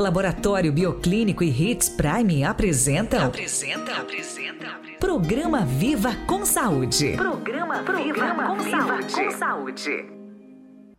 Laboratório Bioclínico e Hits Prime apresentam. Apresenta, apresenta, apresenta. Programa Viva com Saúde. Programa, Programa Viva, com, Viva saúde. com Saúde.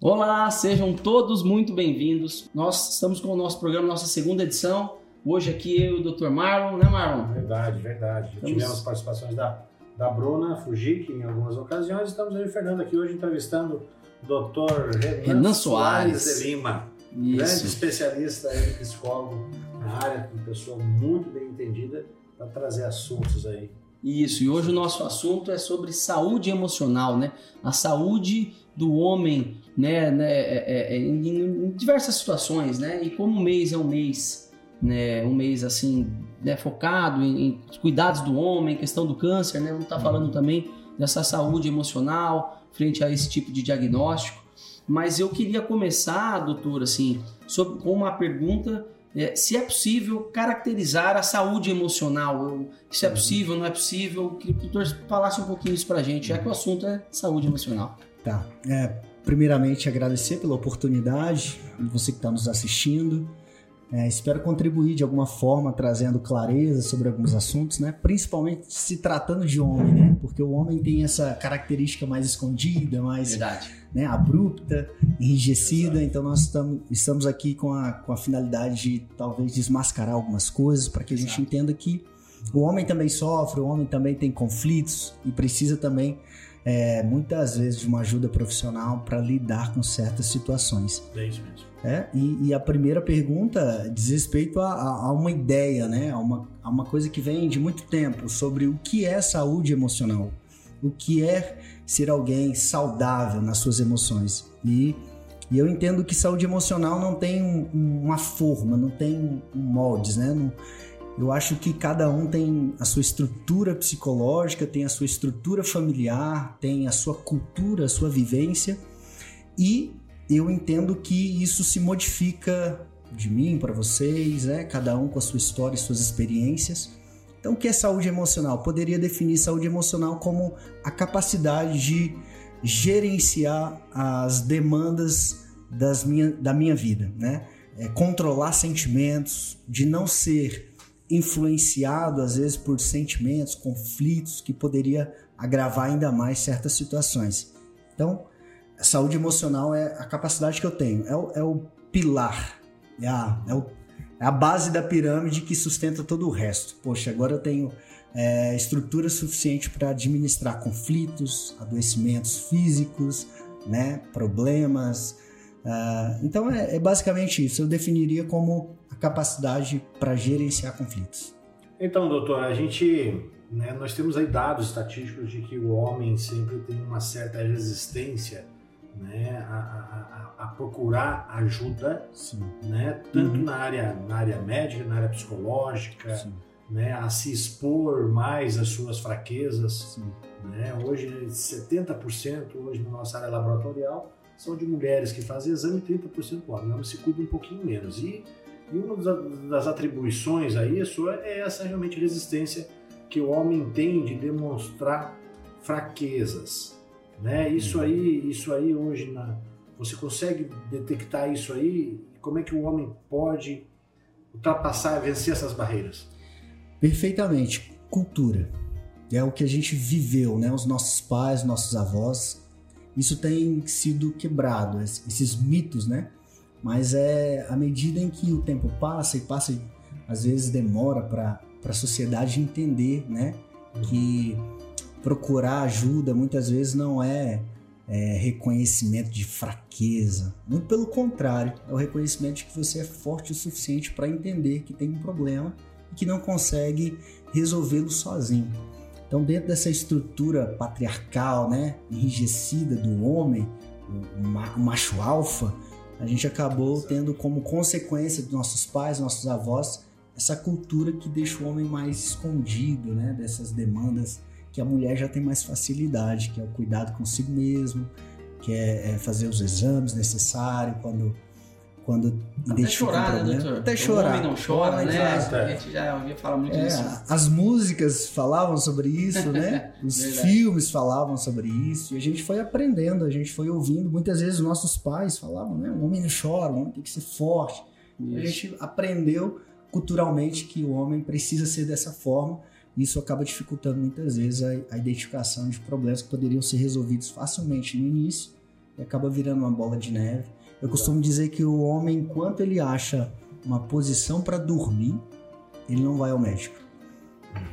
Olá, sejam todos muito bem-vindos. Nós estamos com o nosso programa, nossa segunda edição. Hoje aqui eu e o Dr. Marlon, né, Marlon? Verdade, verdade. Estamos... Tivemos participações da, da Bruna Fujik em algumas ocasiões. Estamos aí, Fernando, aqui hoje entrevistando o Dr. Renan, Renan Soares. Soares de Lima. Isso. Grande especialista aí, psicólogo na área, uma pessoa muito bem entendida para trazer assuntos aí. Isso, e hoje o nosso assunto é sobre saúde emocional, né? A saúde do homem, né, né é, é, é em, em, diversas situações, né? E como o mês é um mês, né, um mês assim, né, focado em, em cuidados do homem, questão do câncer, né? Vamos estar tá falando uhum. também dessa saúde emocional frente a esse tipo de diagnóstico. Mas eu queria começar, doutor, assim, sobre, com uma pergunta é, se é possível caracterizar a saúde emocional. Se é uhum. possível, não é possível. Que o doutor falasse um pouquinho isso pra gente, já que o assunto é saúde emocional. Tá. É, primeiramente, agradecer pela oportunidade, você que está nos assistindo. É, espero contribuir de alguma forma trazendo clareza sobre alguns assuntos, né? Principalmente se tratando de homem, né? Porque o homem tem essa característica mais escondida, mais né, abrupta, enrijecida. Então nós estamos, estamos aqui com a, com a finalidade de talvez desmascarar algumas coisas para que a gente Exato. entenda que o homem também sofre, o homem também tem conflitos e precisa também é, muitas vezes de uma ajuda profissional para lidar com certas situações. É isso mesmo. É, e, e, a primeira pergunta diz respeito a, a, a, uma ideia, né? a, uma, a uma coisa que vem de muito tempo sobre o que é saúde emocional, o que é ser alguém saudável nas suas emoções. E, e eu entendo que saúde emocional não tem um, uma forma, não tem um moldes, né? Não, eu acho que cada um tem a sua estrutura psicológica, tem a sua estrutura familiar, tem a sua cultura, a sua vivência e eu entendo que isso se modifica de mim para vocês, né? Cada um com a sua história e suas experiências. Então, o que é saúde emocional? Poderia definir saúde emocional como a capacidade de gerenciar as demandas das minha, da minha vida, né? É controlar sentimentos, de não ser influenciado às vezes por sentimentos, conflitos que poderia agravar ainda mais certas situações. Então, a saúde emocional é a capacidade que eu tenho, é o, é o pilar, é a, é, o, é a base da pirâmide que sustenta todo o resto. Poxa, agora eu tenho é, estrutura suficiente para administrar conflitos, adoecimentos físicos, né, problemas. Uh, então é, é basicamente isso. Eu definiria como capacidade para gerenciar conflitos. Então, doutor, a gente, né, nós temos aí dados estatísticos de que o homem sempre tem uma certa resistência né, a, a, a procurar ajuda, Sim. né, tanto uhum. na, área, na área médica, na área psicológica, né, a se expor mais às suas fraquezas. Né? Hoje, 70% hoje na nossa área laboratorial são de mulheres que fazem exame e 30% homens. Homem se cuida um pouquinho menos. E, e uma das atribuições a isso é essa realmente resistência que o homem tem de demonstrar fraquezas. Né? Isso aí, isso aí hoje na, você consegue detectar isso aí? Como é que o homem pode ultrapassar, vencer essas barreiras? Perfeitamente, cultura. É o que a gente viveu, né? Os nossos pais, nossos avós, isso tem sido quebrado, esses mitos, né? Mas é à medida em que o tempo passa e passa, às vezes demora para a sociedade entender, né? Que procurar ajuda muitas vezes não é, é, reconhecimento de fraqueza. Muito pelo contrário, é o reconhecimento de que você é forte o suficiente para entender que tem um problema e que não consegue resolvê-lo sozinho. Então, dentro dessa estrutura patriarcal, né, enrijecida do homem, o macho alfa, a gente acabou tendo como consequência dos nossos pais, nossos avós, essa cultura que deixa o homem mais escondido, né, dessas demandas que a mulher já tem mais facilidade, que é o cuidado consigo mesmo, que é, é fazer os exames necessários quando quando Até chorar, um né, Até chorar. O homem não chora, né? A gente já ouvia falar muito é, disso. As músicas falavam sobre isso, né? Os filmes falavam sobre isso. E a gente foi aprendendo, a gente foi ouvindo. Muitas vezes nossos pais falavam, né? O homem não chora, o homem tem que ser forte. Isso. A gente aprendeu culturalmente que o homem precisa ser dessa forma. E isso acaba dificultando muitas vezes a, a identificação de problemas que poderiam ser resolvidos facilmente no início e acaba virando uma bola de neve. Eu costumo dizer que o homem, enquanto ele acha uma posição para dormir, ele não vai ao médico.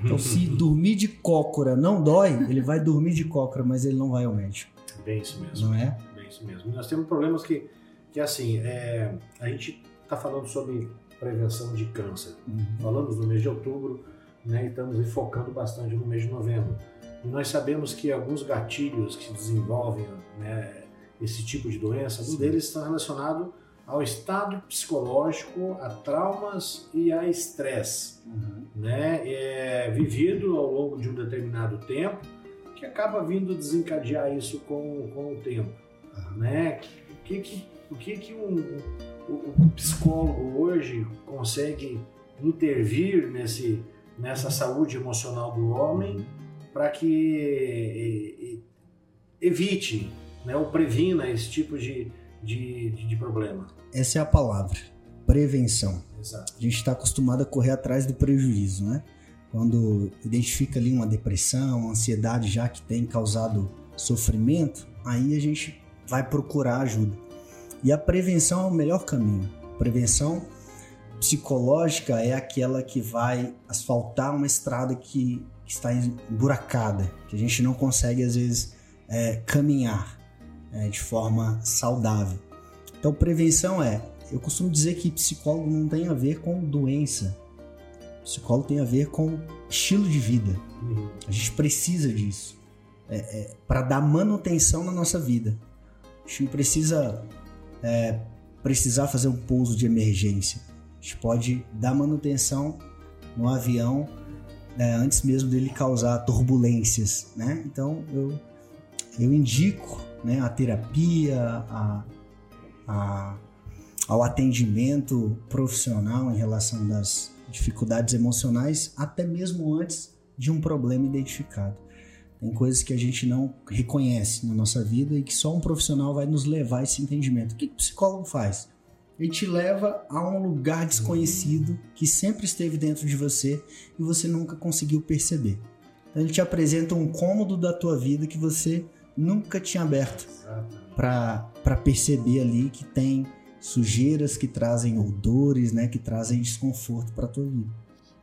Então, se dormir de cócora não dói, ele vai dormir de cócora, mas ele não vai ao médico. Bem isso mesmo. Não é? Bem isso mesmo. Nós temos problemas que, que assim, é, a gente está falando sobre prevenção de câncer. Uhum. Falamos no mês de outubro, né, e estamos enfocando bastante no mês de novembro. E nós sabemos que alguns gatilhos que desenvolvem né, esse tipo de doença, um deles está relacionado ao estado psicológico, a traumas e a estresse, uhum. né, é, vivido ao longo de um determinado tempo, que acaba vindo desencadear isso com, com o tempo, uhum. né? O que que, o que, que um, o psicólogo hoje consegue intervir nesse, nessa saúde emocional do homem para que evite né, ou previna esse tipo de, de, de, problema. Essa é a palavra, prevenção. Exato. A gente está acostumado a correr atrás do prejuízo, né? Quando identifica ali uma depressão, uma ansiedade já que tem causado sofrimento, aí a gente vai procurar ajuda. E a prevenção é o melhor caminho. Prevenção psicológica é aquela que vai asfaltar uma estrada que, está emburacada, que a gente não consegue às vezes é, caminhar é, de forma saudável. Então, prevenção é. Eu costumo dizer que psicólogo não tem a ver com doença. Psicólogo tem a ver com estilo de vida. A gente precisa disso é, é para dar manutenção na nossa vida. A gente precisa é, precisar fazer um pouso de emergência. A gente pode dar manutenção no avião é, antes mesmo dele causar turbulências, né? Então eu, eu indico né, a terapia, a, a, ao atendimento profissional em relação das dificuldades emocionais, até mesmo antes de um problema identificado. Tem coisas que a gente não reconhece na nossa vida e que só um profissional vai nos levar a esse entendimento. O que o psicólogo faz? Ele te leva a um lugar desconhecido que sempre esteve dentro de você e você nunca conseguiu perceber. Então, ele te apresenta um cômodo da tua vida que você nunca tinha aberto para perceber ali que tem sujeiras que trazem odores, né, que trazem desconforto para tua vida.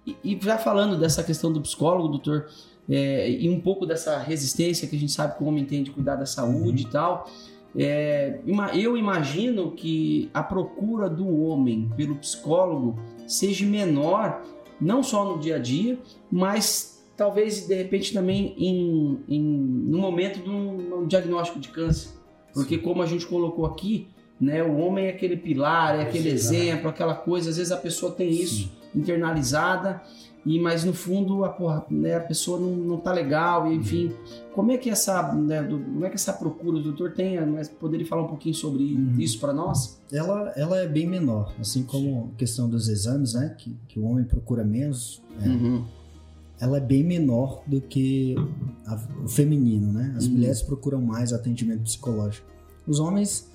E, e, já falando dessa questão do psicólogo, doutor, é, e um pouco dessa resistência que a gente sabe que o homem tem de cuidar da saúde uhum. e tal, é, eu imagino que a procura do homem pelo psicólogo seja menor, não só no dia a dia, mas talvez de repente também em, em, no momento de um, um diagnóstico de câncer. Porque Sim. como a gente colocou aqui, né, o homem é aquele pilar, é aquele exemplo, aquela coisa, às vezes a pessoa tem isso Sim. internalizada e mas no fundo a, porra, né, a pessoa não, não tá legal, e, enfim. Uhum. Como é que essa, né, do, como é que essa procura o doutor tem, mas poderia falar um pouquinho sobre uhum. isso para nós? Ela, ela é bem menor, assim como a questão dos exames, né, que, que o homem procura menos. É, uhum. Ela é bem menor do que a, o feminino, né? As uhum. mulheres procuram mais atendimento psicológico. Os homens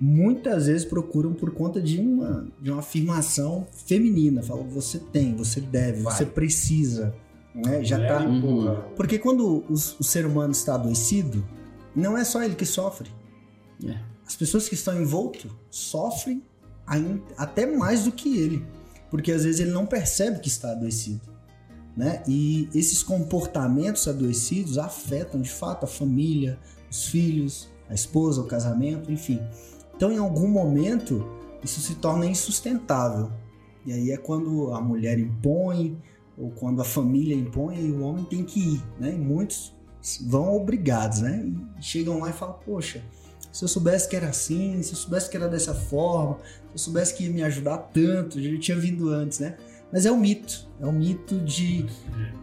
muitas vezes procuram por conta de uma, de uma afirmação feminina. Falam, você tem, você deve, Vai. você precisa. Né? Já tá. Uhum. Porque quando o, o, ser humano está adoecido, não é só ele que sofre. É. As pessoas que estão envolto sofrem ainda, até mais do que ele. Porque às vezes ele não percebe que está adoecido. Né? E esses comportamentos adoecidos afetam de fato a família, os filhos, a esposa, o casamento, enfim. Então, em algum momento, isso se torna insustentável. E aí é quando a mulher impõe, ou quando a família impõe, e o homem tem que ir, né? E muitos vão obrigados, né? E chegam lá e falam, poxa, se eu soubesse que era assim, se eu soubesse que era dessa forma, se eu soubesse que ia me ajudar tanto, já tinha vindo antes, né? Mas é um mito, é um mito de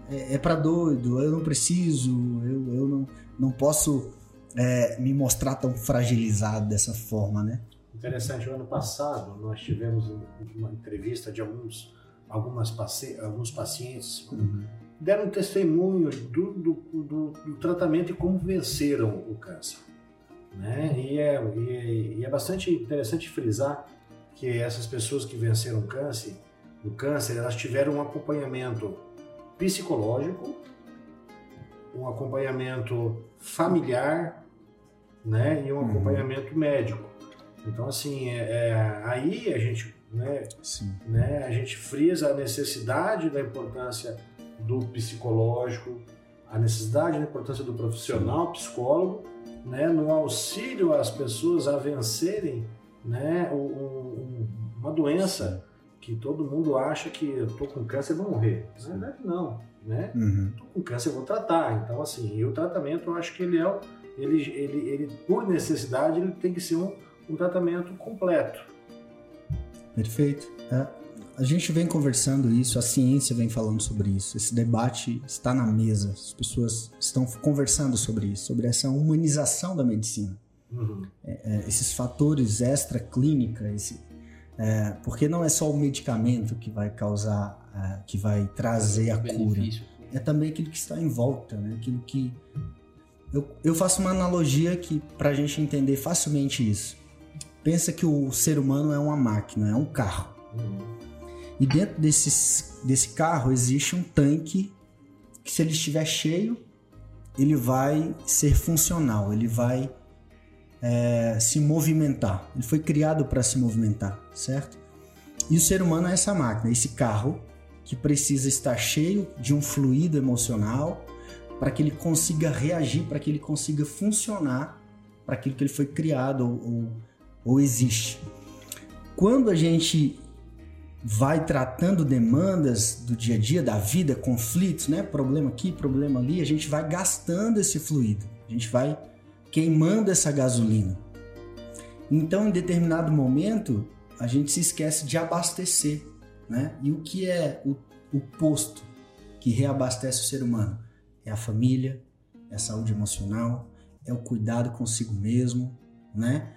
é, é para doido, eu não preciso, eu, eu não, não posso é, me mostrar tão fragilizado dessa forma, né? Interessante, o ano passado nós tivemos uma entrevista de alguns, algumas paci alguns pacientes uhum. deram testemunho do, do, do, do, tratamento e como venceram o câncer. Né? E, é, e, é, e é bastante interessante frisar que essas pessoas que venceram o câncer, o câncer, elas tiveram um acompanhamento psicológico, um acompanhamento familiar, né, e um uhum. acompanhamento médico. Então, assim, é, é, aí a gente, né, né, a gente frisa a necessidade da importância do psicológico, a necessidade da importância do profissional psicólogo, né, no auxílio às pessoas a vencerem, né, um, uma doença que todo mundo acha que eu tô com câncer e vou morrer. Na verdade, não, né? Uhum. Tô com câncer e vou tratar. Então, assim, e o tratamento eu acho que ele é, ele, ele, ele por necessidade, ele tem que ser um, um tratamento completo. Perfeito. É, a gente vem conversando isso, a ciência vem falando sobre isso, esse debate está na mesa, as pessoas estão conversando sobre isso, sobre essa humanização da medicina. Uhum. É, é, esses fatores extra-clínica, esse, é, porque não é só o medicamento que vai causar, é, que vai trazer a cura, é também aquilo que está em volta, né? aquilo que. Eu, eu faço uma analogia que para a gente entender facilmente isso. Pensa que o ser humano é uma máquina, é um carro. Uhum. E dentro desse, desse carro existe um tanque que, se ele estiver cheio, ele vai ser funcional, ele vai é, se movimentar. Ele foi criado para se movimentar, certo? E o ser humano é essa máquina, esse carro que precisa estar cheio de um fluido emocional para que ele consiga reagir, para que ele consiga funcionar para aquilo que ele foi criado ou, ou, ou existe. Quando a gente vai tratando demandas do dia a dia, da vida, conflitos, né? Problema aqui, problema ali, a gente vai gastando esse fluido, a gente vai queimando essa gasolina. Então, em determinado momento, a gente se esquece de abastecer, né? E o que é o, o posto que reabastece o ser humano? É a família, é a saúde emocional, é o cuidado consigo mesmo, né?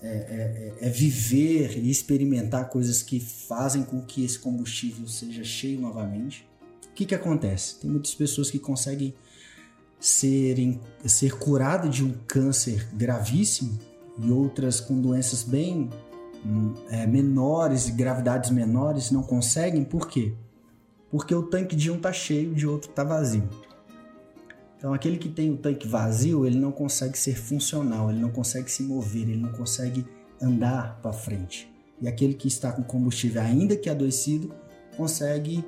É, é, é, é, viver e experimentar coisas que fazem com que esse combustível seja cheio novamente. O que, que acontece? Tem muitas pessoas que conseguem serem, ser curadas de um câncer gravíssimo e outras com doenças bem hum, é, menores, gravidades menores, não conseguem. Por quê? Porque o tanque de um está cheio, de outro está vazio. Então, aquele que tem o tanque vazio, ele não consegue ser funcional, ele não consegue se mover, ele não consegue andar para frente. E aquele que está com combustível, ainda que adoecido, consegue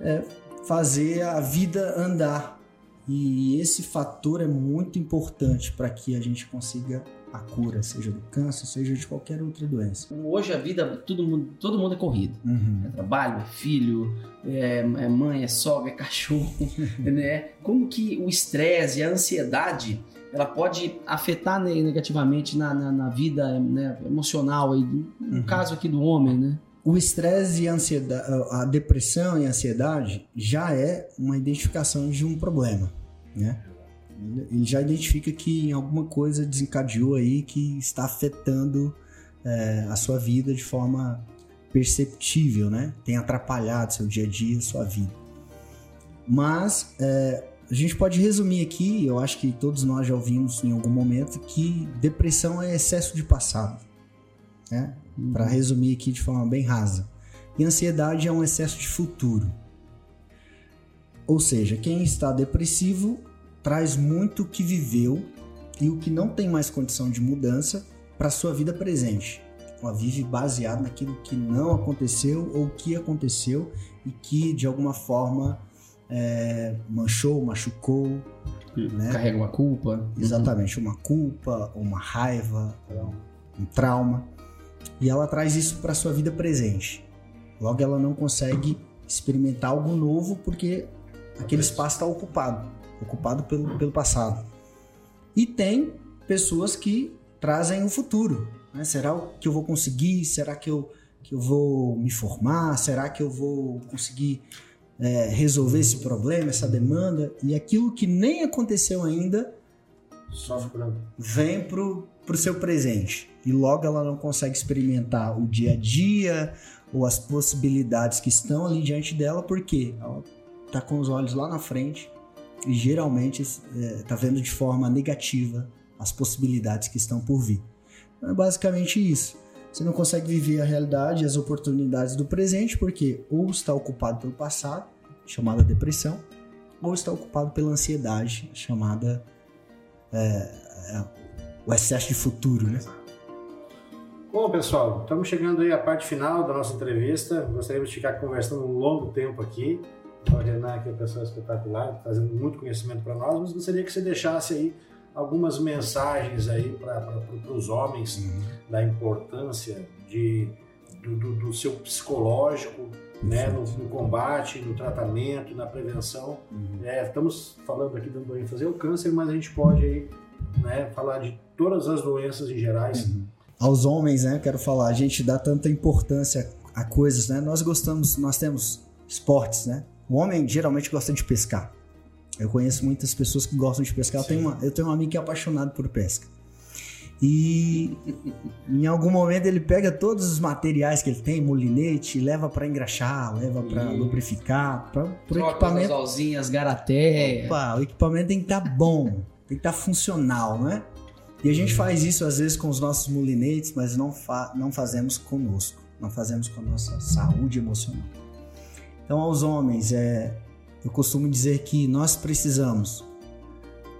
é, fazer a vida andar. E esse fator é muito importante para que a gente consiga a cura, seja do câncer, seja de qualquer outra doença. Hoje a vida, todo mundo, todo mundo é corrido. Uhum. É trabalho, é filho, é, é, mãe, é sogra, é cachorro, né? Como que o estresse e a ansiedade ela pode afetar negativamente na, na, na vida né, emocional aí, no uhum. caso aqui do homem, né? O estresse e a ansiedade, a depressão e a ansiedade já é uma identificação de um problema, né? Ele já identifica que alguma coisa desencadeou aí que está afetando é, a sua vida de forma perceptível, né? Tem atrapalhado seu dia a dia, sua vida. Mas é, a gente pode resumir aqui, eu acho que todos nós já ouvimos em algum momento, que depressão é excesso de passado. Né? Uhum. Para resumir aqui de forma bem rasa. E ansiedade é um excesso de futuro. Ou seja, quem está depressivo traz muito o que viveu e o que não tem mais condição de mudança para sua vida presente. Ela vive baseado naquilo que não aconteceu ou que aconteceu e que de alguma forma é, manchou, machucou. Né? Carrega uma culpa. Exatamente, uma culpa, uma raiva, um trauma. E ela traz isso para sua vida presente. Logo, ela não consegue experimentar algo novo porque aquele espaço está ocupado ocupado pelo, pelo passado. E tem pessoas que trazem o futuro. Né? Será que eu vou conseguir? Será que eu, que eu vou me formar? Será que eu vou conseguir é, resolver esse problema, essa demanda? E aquilo que nem aconteceu ainda vem pro, pro seu presente. E logo ela não consegue experimentar o dia a dia ou as possibilidades que estão ali diante dela, porque ela tá com os olhos lá na frente e geralmente é, tá vendo de forma negativa as possibilidades que estão por vir. Então, é basicamente isso. Você não consegue viver a realidade e as oportunidades do presente porque ou está ocupado pelo passado, chamada depressão, ou está ocupado pela ansiedade, chamada é, é, o excesso de futuro, né? Bom, pessoal, estamos chegando aí à parte final da nossa entrevista. Gostaríamos de ficar conversando um longo tempo aqui. O Renan, que é uma pessoa espetacular, trazendo muito conhecimento para nós, mas gostaria que você deixasse aí algumas mensagens aí para os homens uhum. da importância de, do, do, do seu psicológico né, no, no, combate, no tratamento, na prevenção. Uhum. É, estamos falando aqui dando ênfase ao câncer, mas a gente pode aí, né, falar de todas as doenças em gerais. Uhum. Aos homens, né, quero falar, a gente dá tanta importância a coisas, né? Nós gostamos, nós temos esportes, né? O homem geralmente gosta de pescar. Eu conheço muitas pessoas que gostam de pescar. Eu tenho, uma, eu tenho um amigo que é apaixonado por pesca. E em algum momento ele pega todos os materiais que ele tem, molinete, leva para engraxar, leva para lubrificar, para o equipamento. As garaté. Opa, o equipamento tem que estar tá bom, tem que estar tá funcional, né? E a gente faz isso às vezes com os nossos molinetes, mas não, fa não fazemos conosco, não fazemos com a nossa saúde emocional. Então, aos homens, é, eu costumo dizer que nós precisamos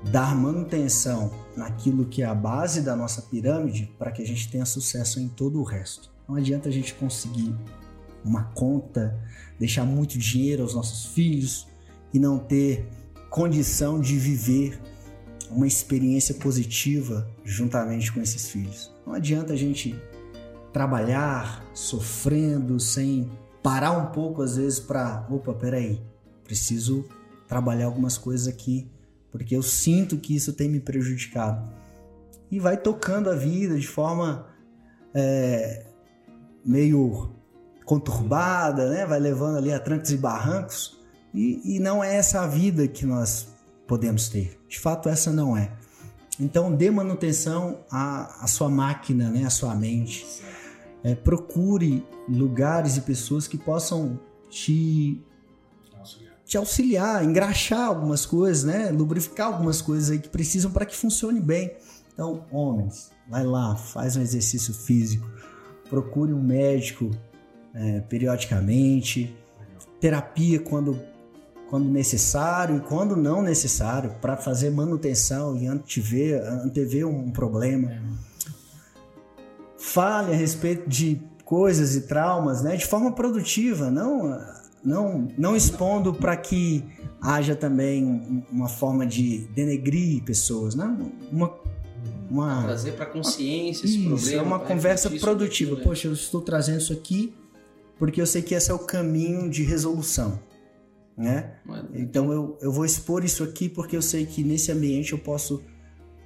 dar manutenção naquilo que é a base da nossa pirâmide para que a gente tenha sucesso em todo o resto. Não adianta a gente conseguir uma conta, deixar muito dinheiro aos nossos filhos e não ter condição de viver uma experiência positiva juntamente com esses filhos. Não adianta a gente trabalhar sofrendo sem parar um pouco às vezes para, opa, peraí, preciso trabalhar algumas coisas aqui porque eu sinto que isso tem me prejudicado. E vai tocando a vida de forma é, meio conturbada, né? vai levando ali a trancos e barrancos, e, e não é essa a vida que nós podemos ter. De fato, essa não é. Então, dê manutenção à, à sua máquina, né? à sua mente. É, procure lugares e pessoas que possam te te auxiliar, engraxar algumas coisas, né? Lubrificar algumas coisas aí que precisam para que funcione bem. Então, homens, vai lá, faz um exercício físico, procure um médico é, periodicamente, terapia quando, quando necessário e quando não necessário, para fazer manutenção e antever, antever um problema. Fale a respeito de coisas e traumas, né? De forma produtiva, não não, não expondo para que haja também uma forma de denegrir pessoas, né? Uma, uma trazer para consciência esse isso, problema. É uma conversa produtiva. Né? Poxa, eu estou trazendo isso aqui porque eu sei que esse é o caminho de resolução, né? Então eu, eu vou expor isso aqui porque eu sei que nesse ambiente eu posso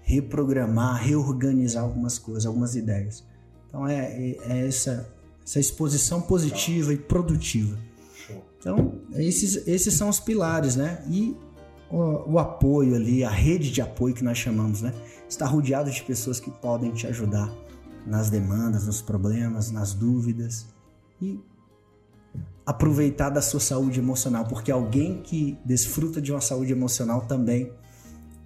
reprogramar, reorganizar algumas coisas, algumas ideias. Então é, é, é essa, essa exposição positiva e produtiva. Então, esses, esses são os pilares, né? E o, o, apoio ali, a rede de apoio que nós chamamos, né? Está rodeado de pessoas que podem te ajudar nas demandas, nos problemas, nas dúvidas e aproveitar da sua saúde emocional, porque alguém que desfruta de uma saúde emocional também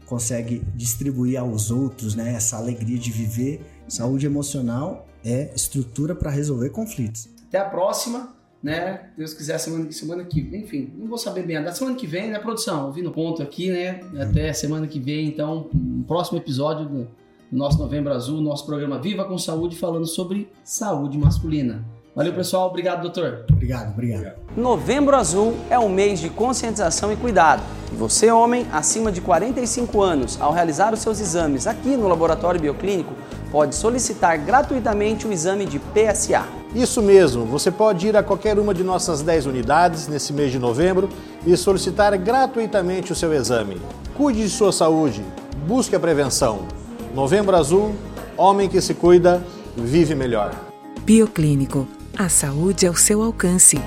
consegue distribuir aos outros, né? Essa alegria de viver. Saúde emocional é estrutura para resolver conflitos. Até a próxima né? Deus quiser, semana, semana que enfim, não vou saber bem a data. Semana que vem, né, produção? Ouvi no ponto aqui, né? Até semana que vem, então, um próximo episódio do, do nosso Novembro Azul, nosso programa Viva com Saúde, falando sobre saúde masculina. Valeu, pessoal. Obrigado, doutor. Obrigado, obrigado. Novembro Azul é um mês de conscientização e cuidado. E você, homem, acima de 45 anos, ao realizar os seus exames aqui no Laboratório Bioclínico, pode solicitar gratuitamente o exame de PSA. Isso mesmo, você pode ir a qualquer uma de nossas 10 unidades nesse mês de novembro e solicitar gratuitamente o seu exame. Cuide de sua saúde, busque a prevenção. Novembro Azul, homem que se cuida, vive melhor. Bioclínico a saúde ao seu alcance.